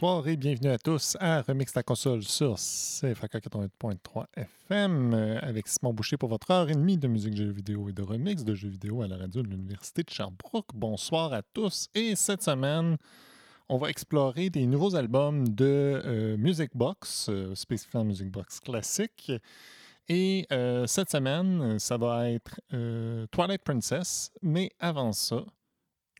Bonsoir et bienvenue à tous à Remix la console sur CFAK 88.3 FM avec Simon Boucher pour votre heure et demie de musique, jeux vidéo et de remix de jeux vidéo à la radio de l'Université de Sherbrooke. Bonsoir à tous et cette semaine, on va explorer des nouveaux albums de euh, Music Box, euh, spécifiquement Music Box classique. Et euh, cette semaine, ça va être euh, Twilight Princess, mais avant ça,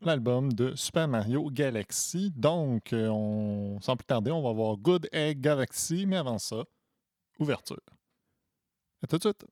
l'album de Super Mario Galaxy. Donc, euh, on, sans plus tarder, on va voir Good Egg Galaxy, mais avant ça, ouverture. À tout de suite.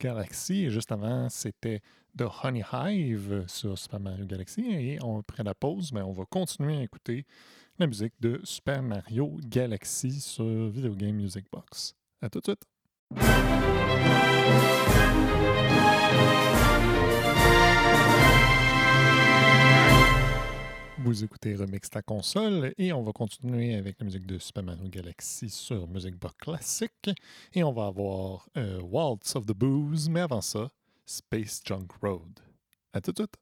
Galaxy. Et juste avant, c'était The Honey Hive sur Super Mario Galaxy. Et on, après la pause, mais on va continuer à écouter la musique de Super Mario Galaxy sur Video Game Music Box. À tout de suite! Vous écoutez Remix ta console et on va continuer avec la musique de Super Mario Galaxy sur Music Box Classic et on va avoir euh, Waltz of the Booze, mais avant ça, Space Junk Road. À tout de suite!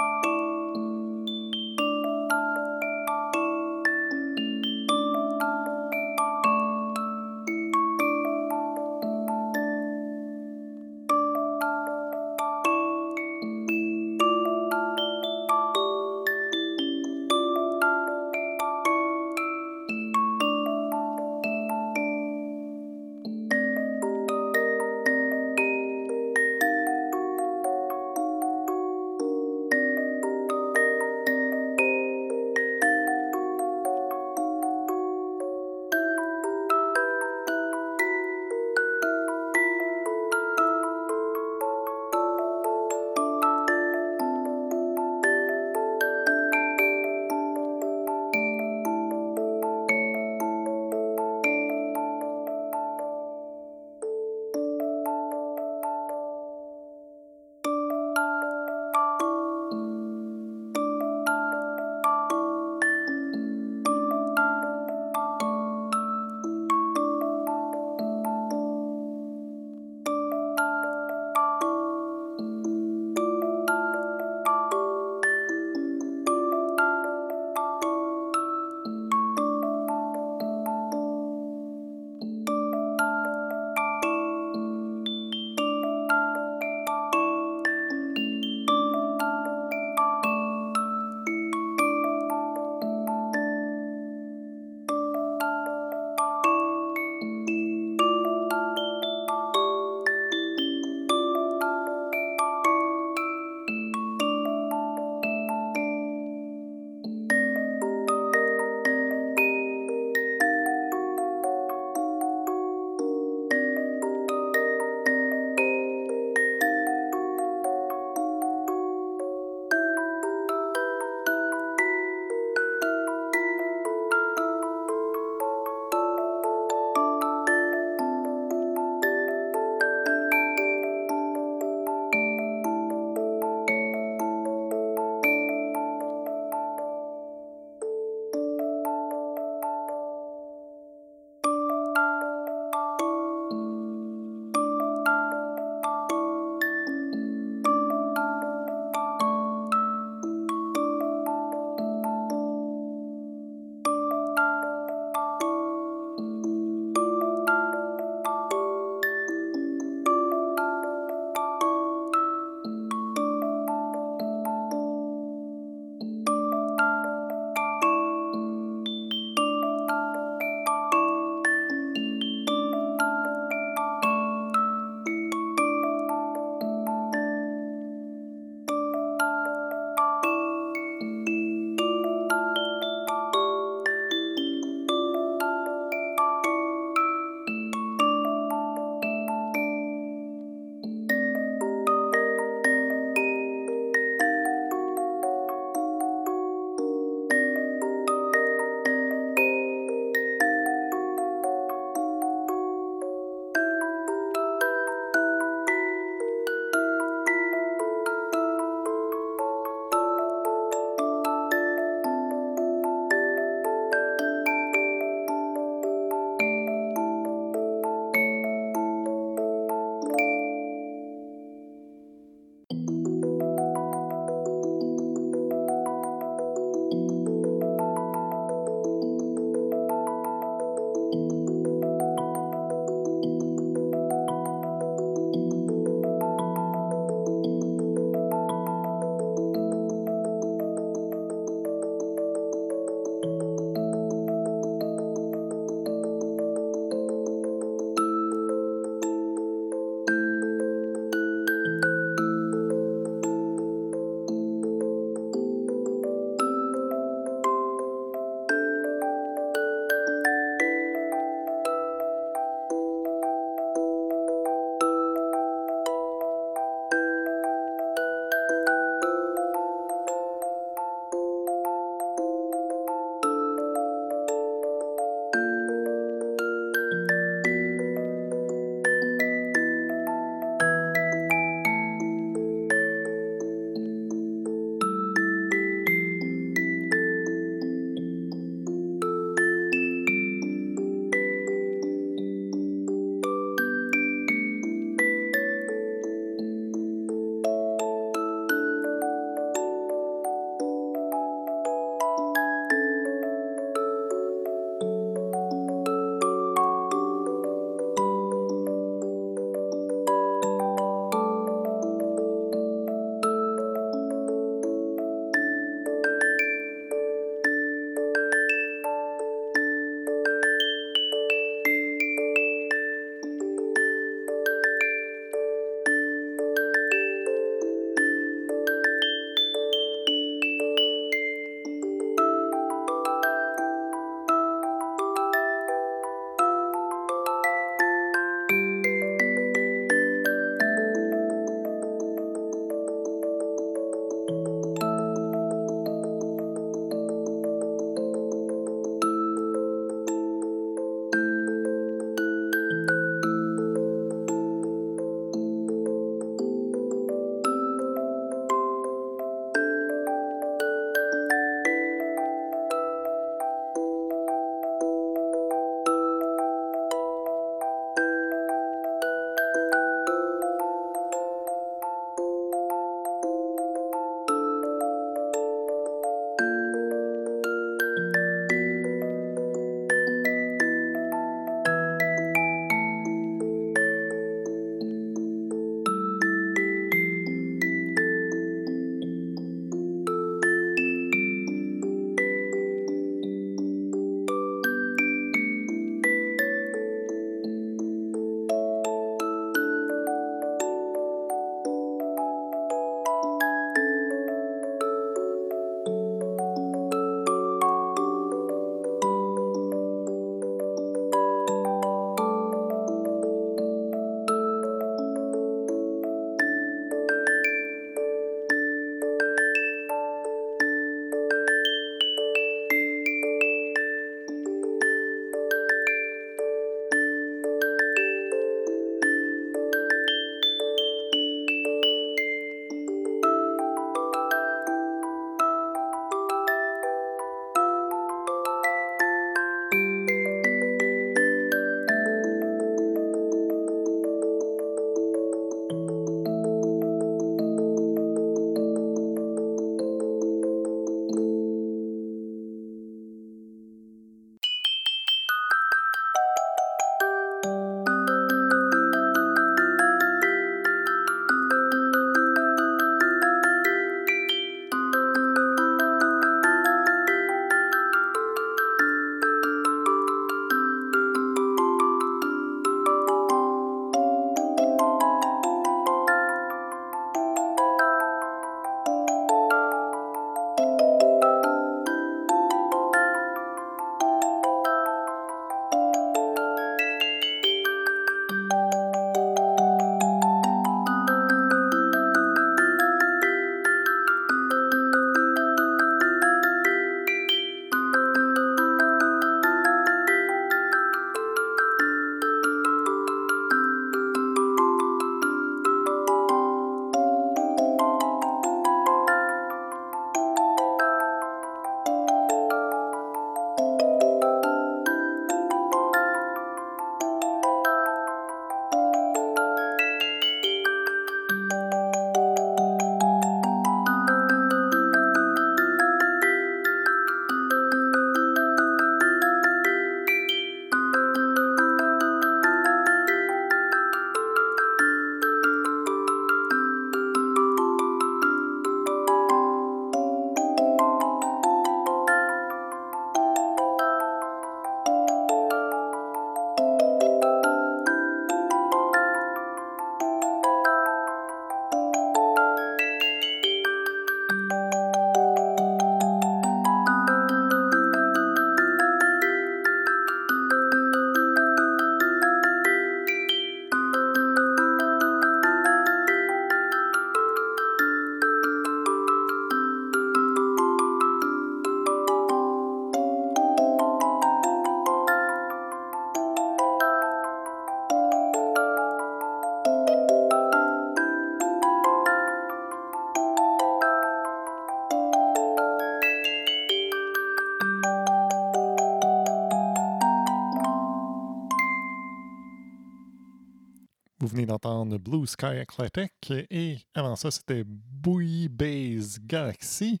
D'entendre Blue Sky Athletic et avant ça, c'était Booey Base Galaxy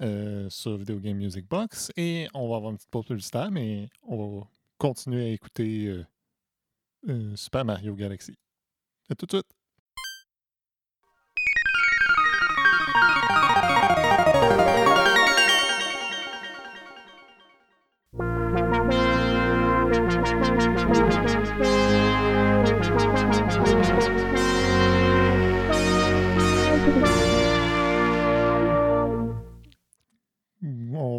euh, sur Video Game Music Box. Et on va avoir une petite pause publicitaire, mais on va continuer à écouter euh, euh, Super Mario Galaxy. À tout de suite!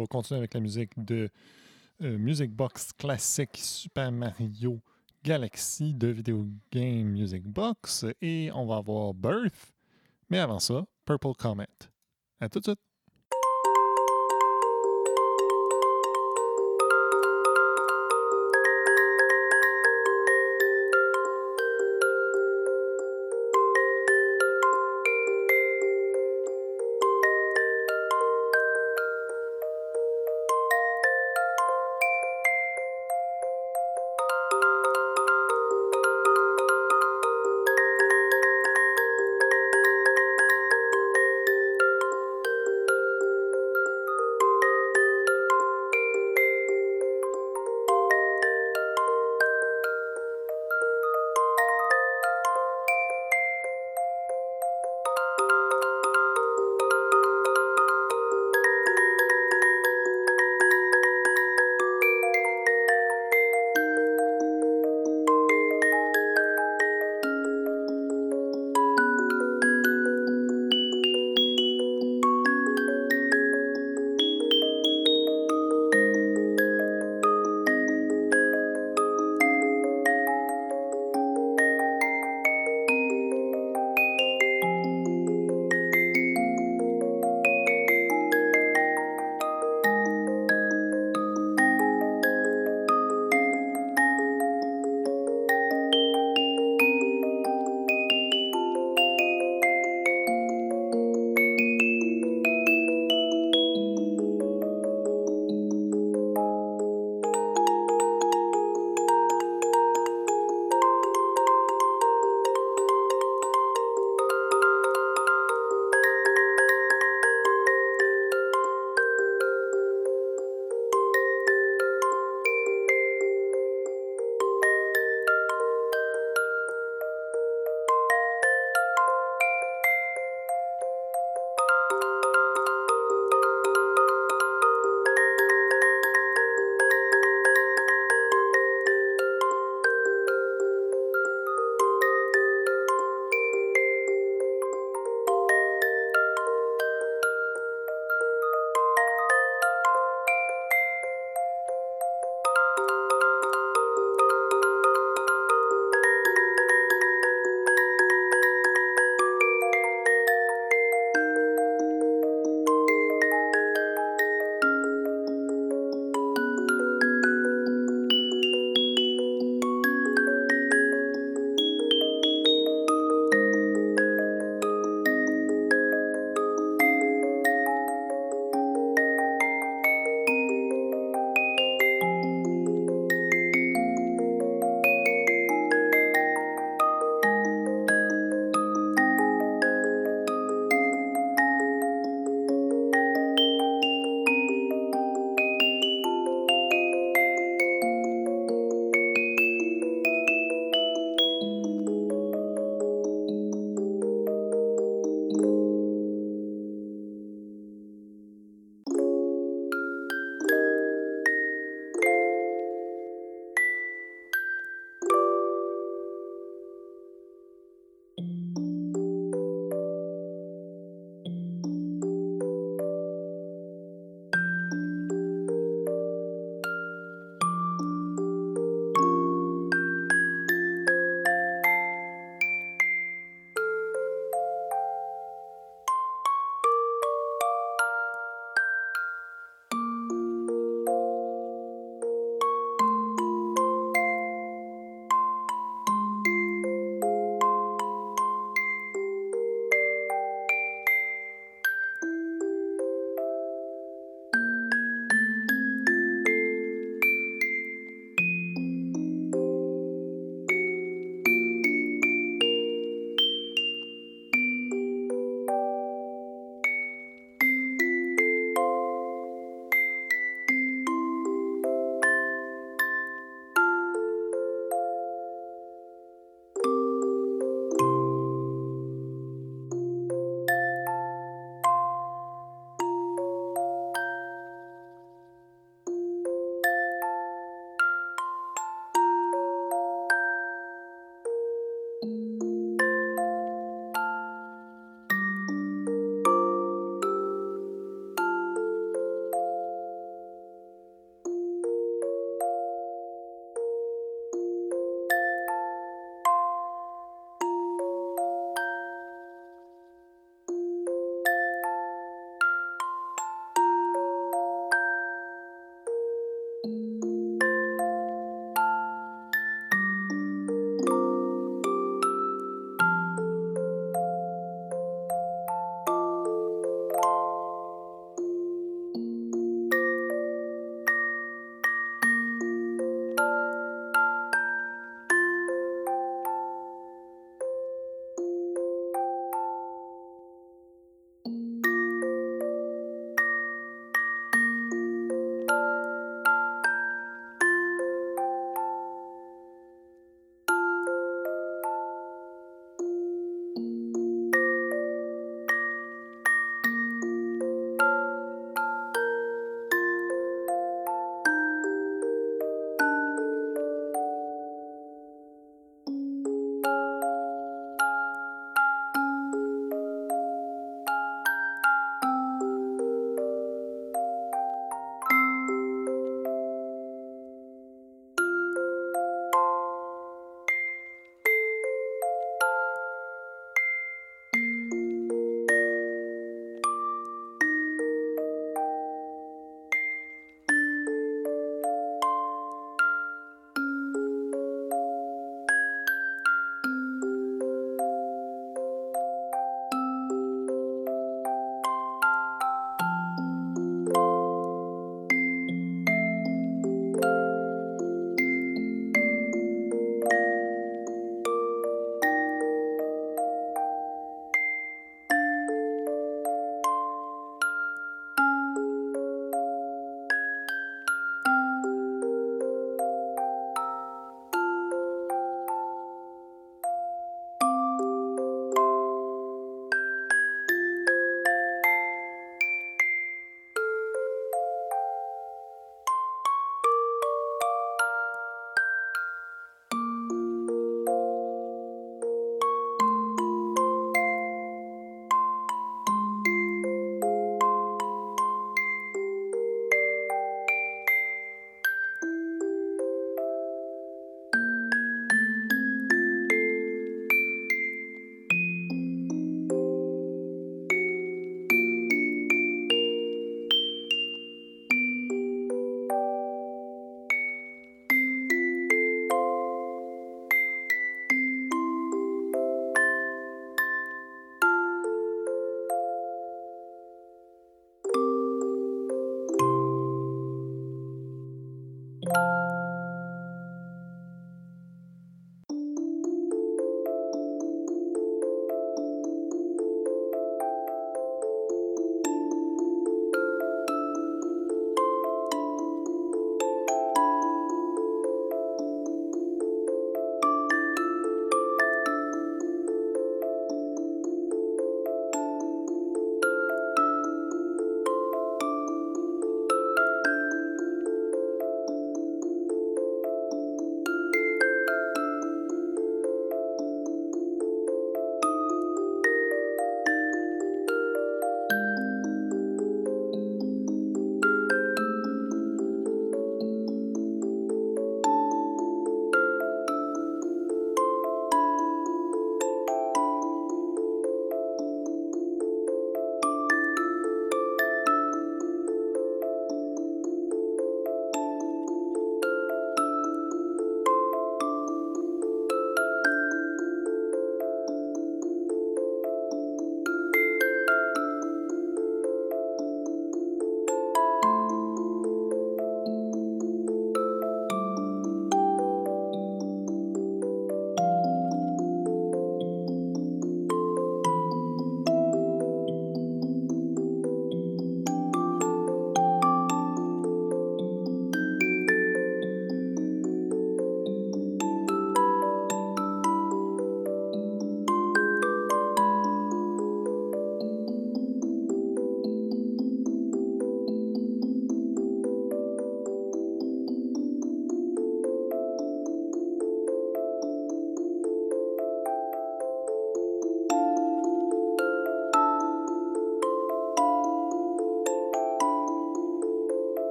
Va continuer avec la musique de euh, Music Box classique Super Mario Galaxy de Video Game Music Box et on va avoir Birth, mais avant ça, Purple Comet. À tout de suite!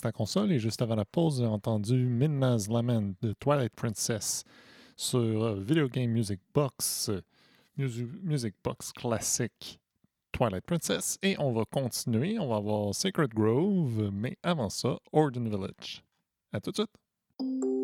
Ta console et juste avant la pause, j'ai entendu Midna's Lament de Twilight Princess sur euh, Video Game Music Box, Music Box classique Twilight Princess. Et on va continuer, on va avoir Sacred Grove, mais avant ça, Orden Village. À tout de suite!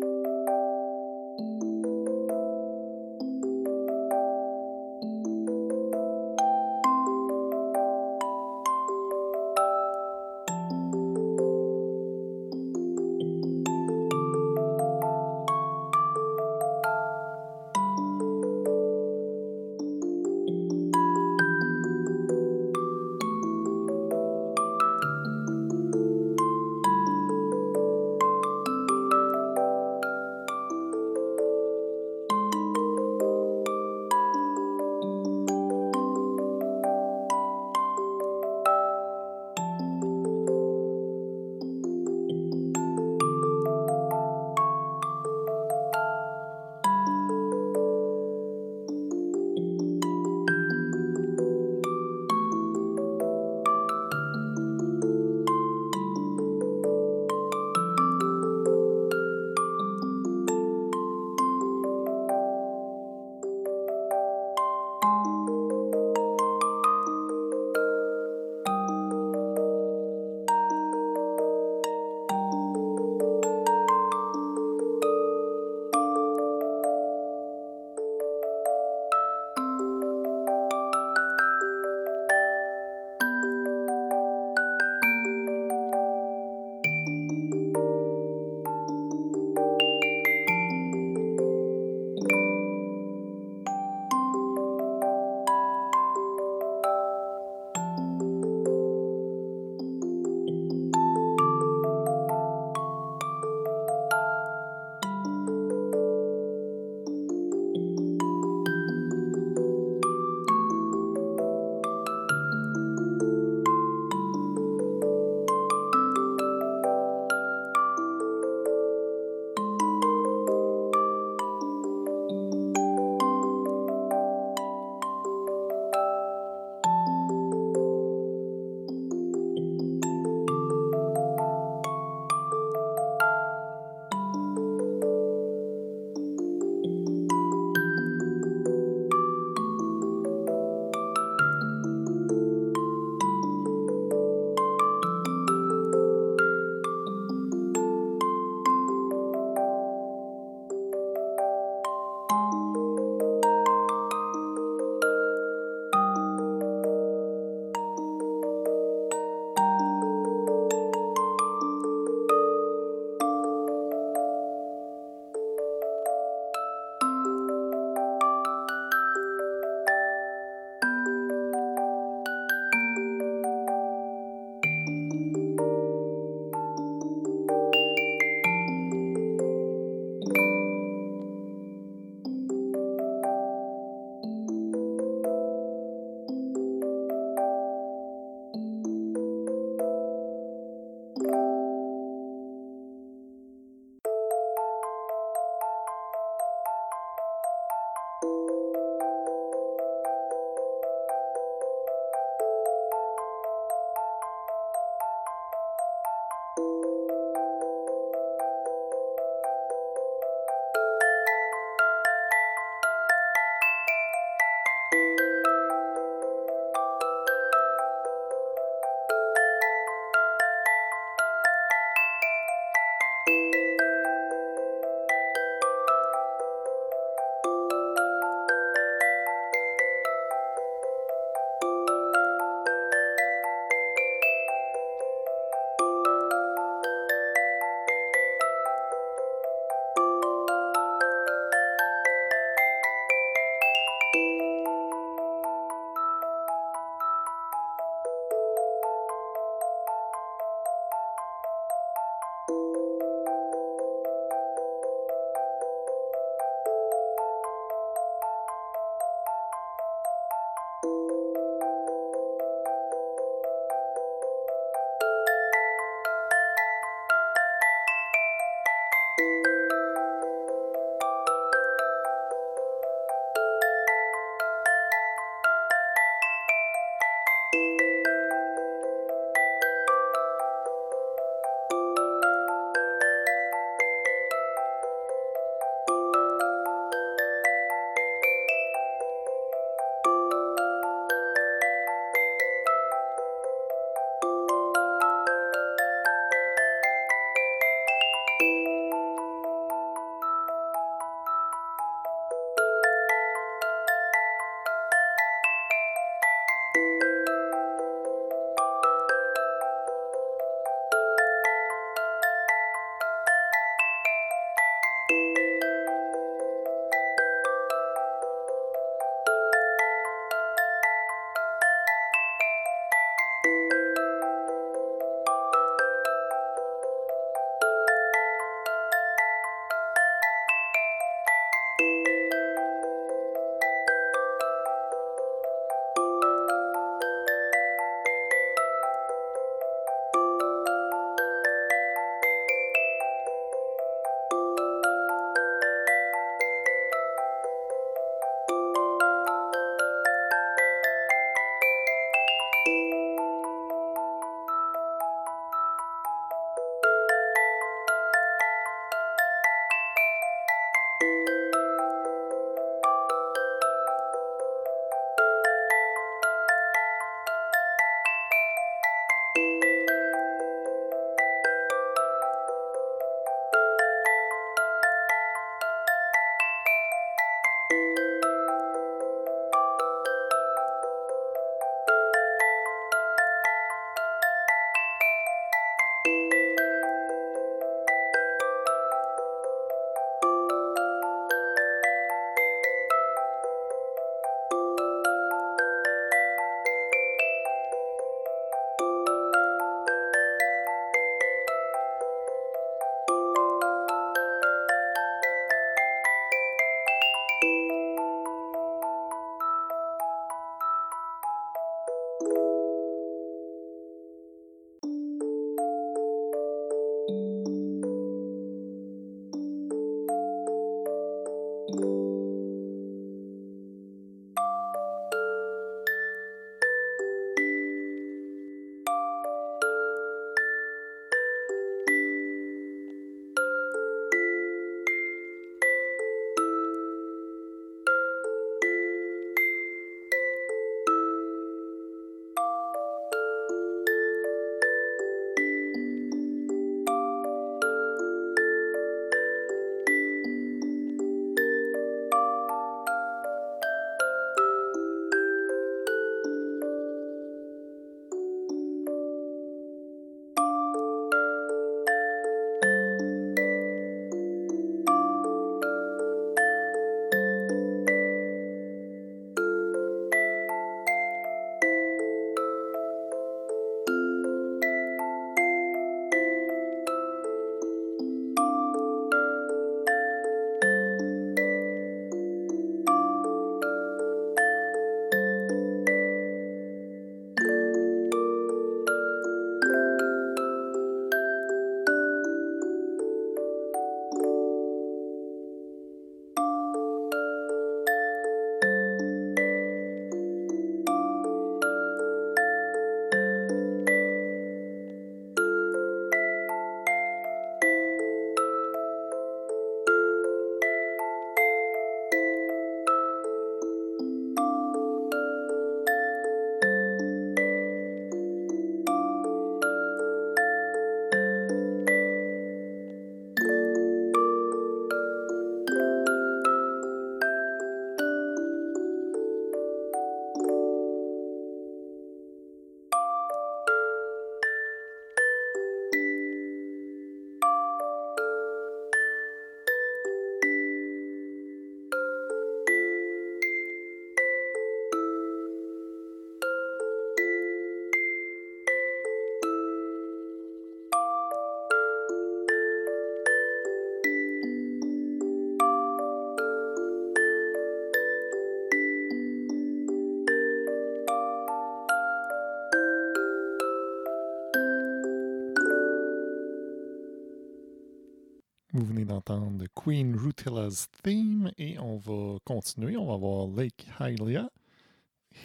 Queen Rutila's Theme et on va continuer. On va voir Lake Hylia.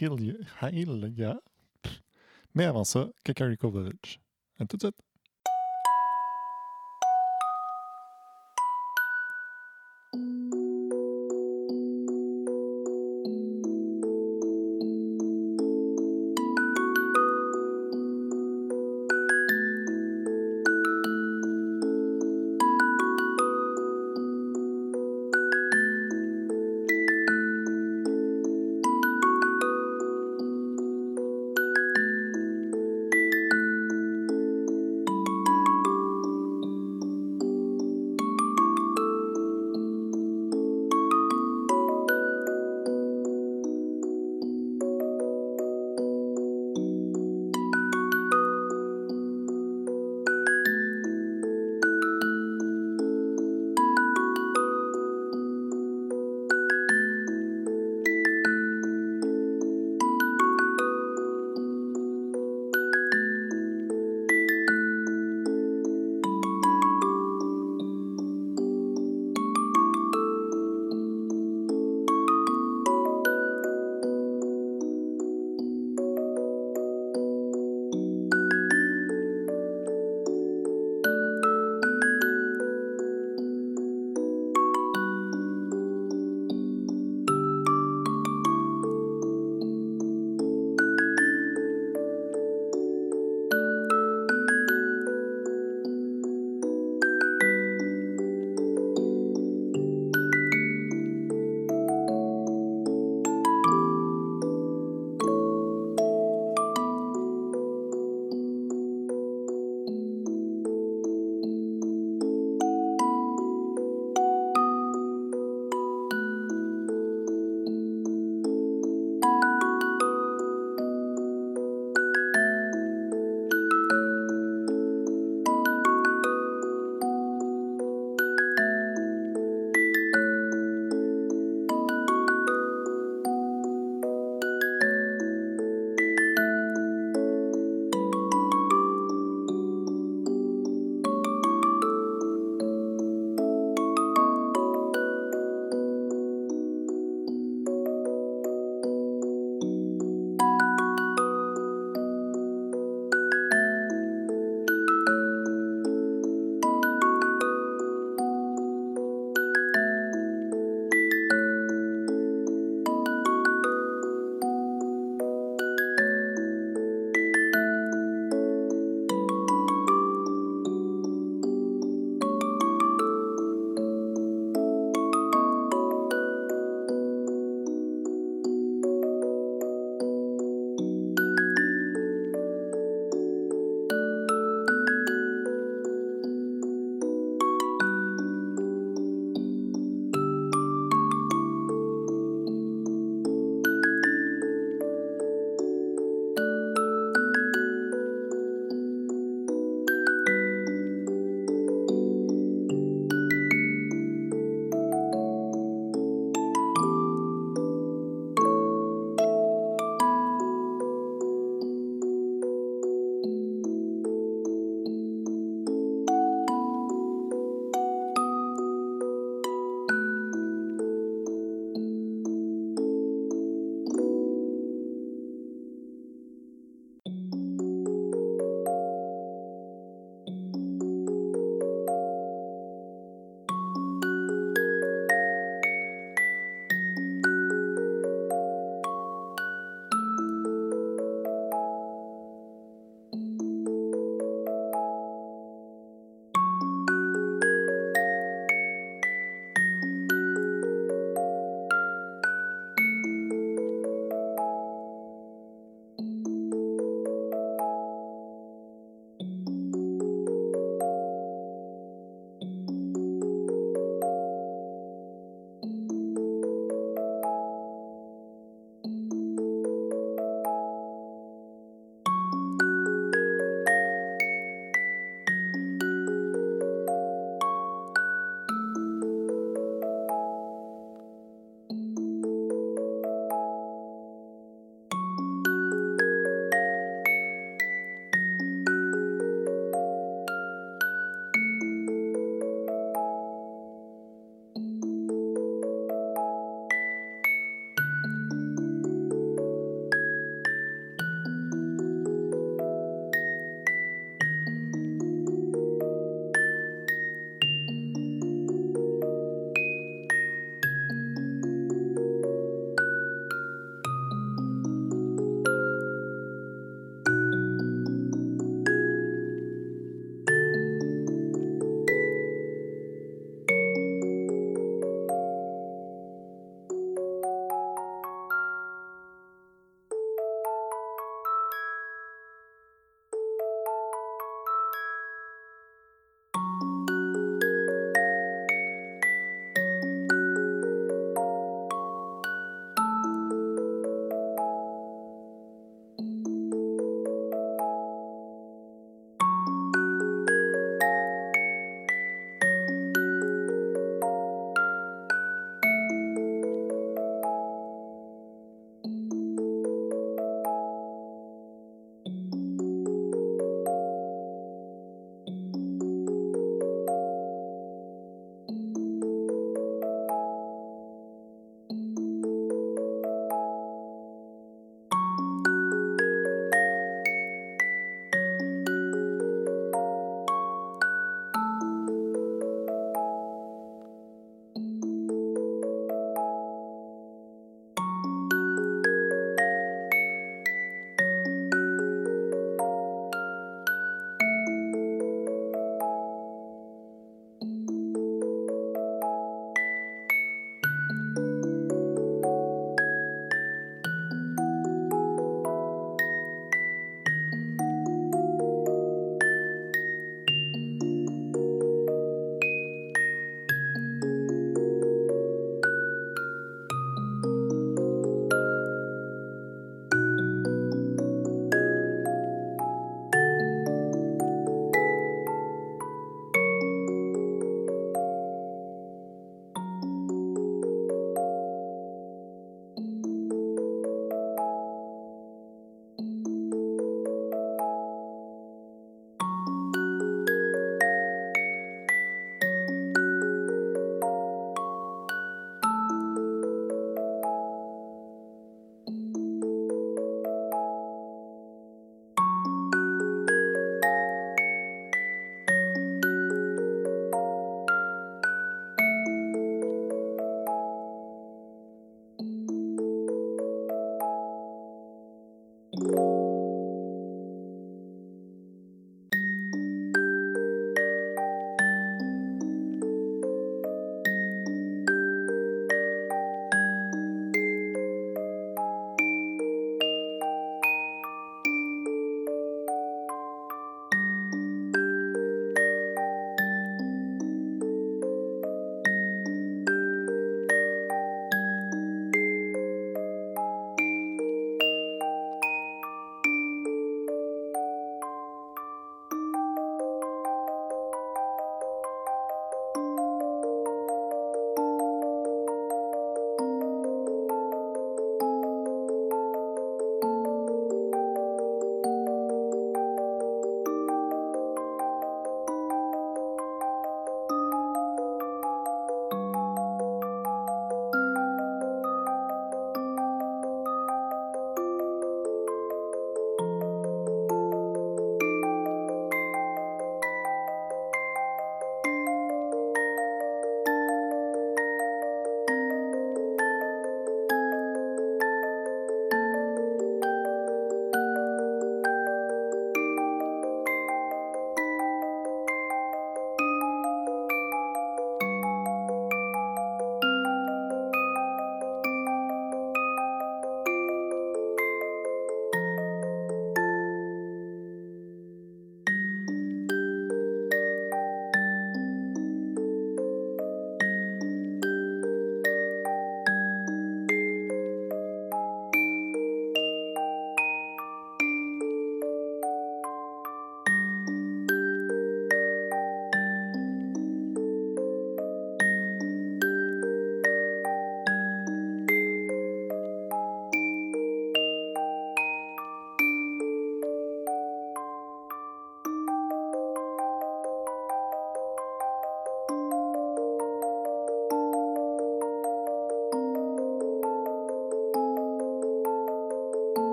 Hylia. Hylia. Mais avant ça, Kakariko Village. À tout de suite.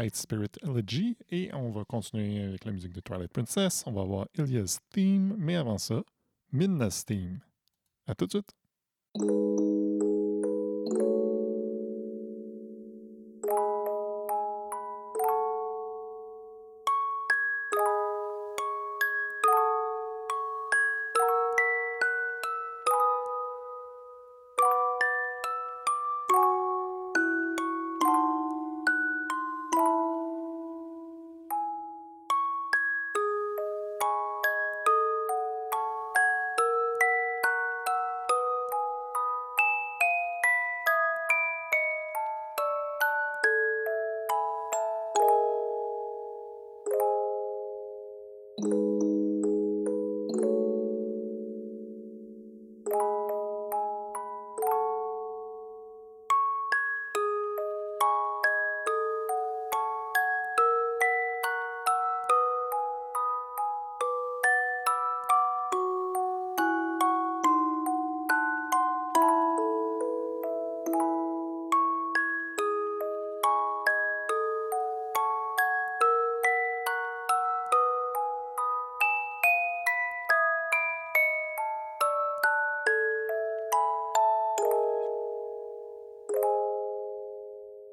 D'entendre Light Spirit Elegy et on va continuer avec la musique de Twilight Princess. On va avoir Ilya's Theme, mais avant ça, Midna's Theme. À tout de suite!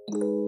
you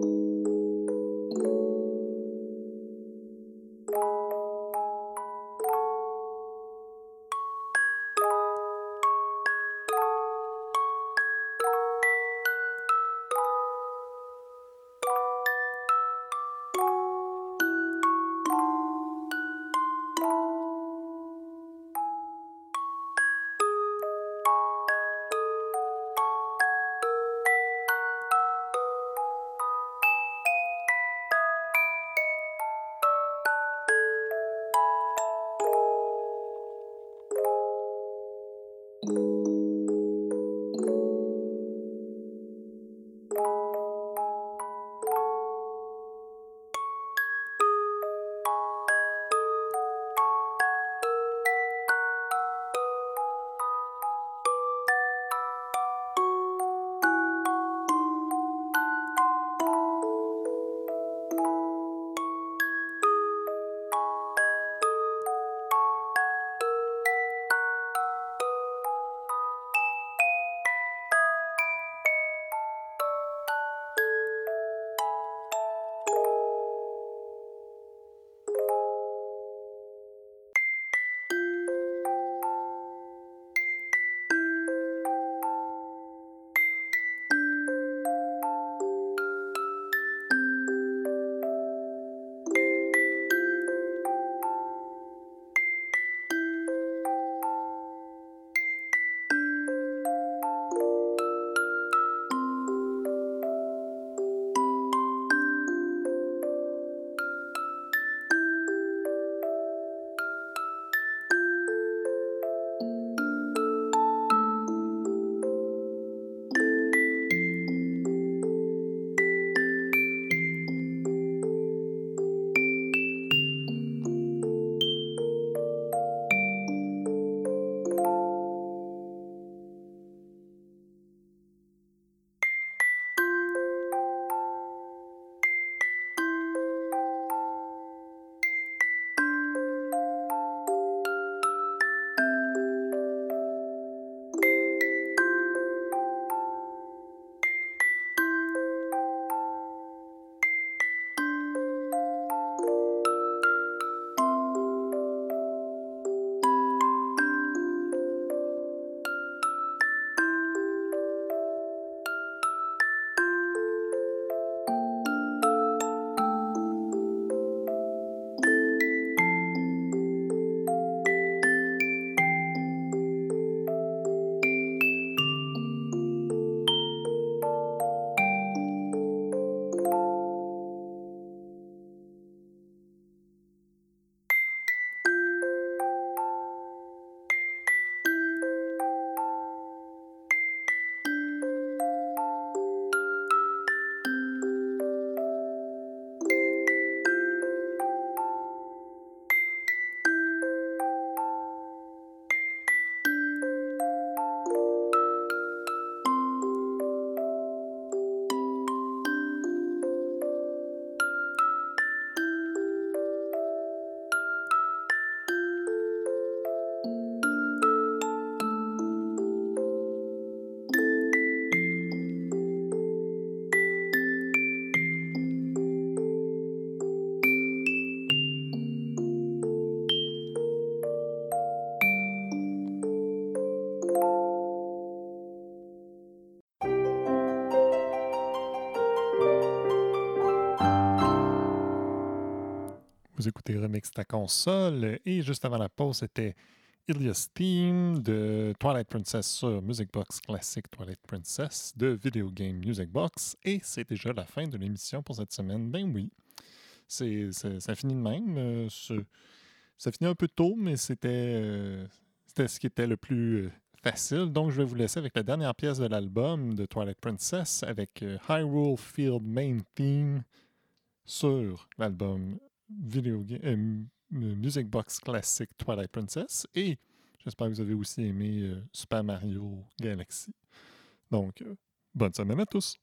Remix ta console et juste avant la pause, c'était Ilias Theme de Twilight Princess sur Music Box Classic Twilight Princess de Video Game Music Box. Et c'est déjà la fin de l'émission pour cette semaine. Ben oui, c'est, ça finit de même. Euh, ça finit un peu tôt, mais c'était, euh, ce qui était le plus euh, facile. Donc, je vais vous laisser avec la dernière pièce de l'album de Twilight Princess avec Hyrule Field Main Theme sur l'album Video Game. Music Box Classic Twilight Princess et j'espère que vous avez aussi aimé Super Mario Galaxy. Donc, bonne semaine à tous!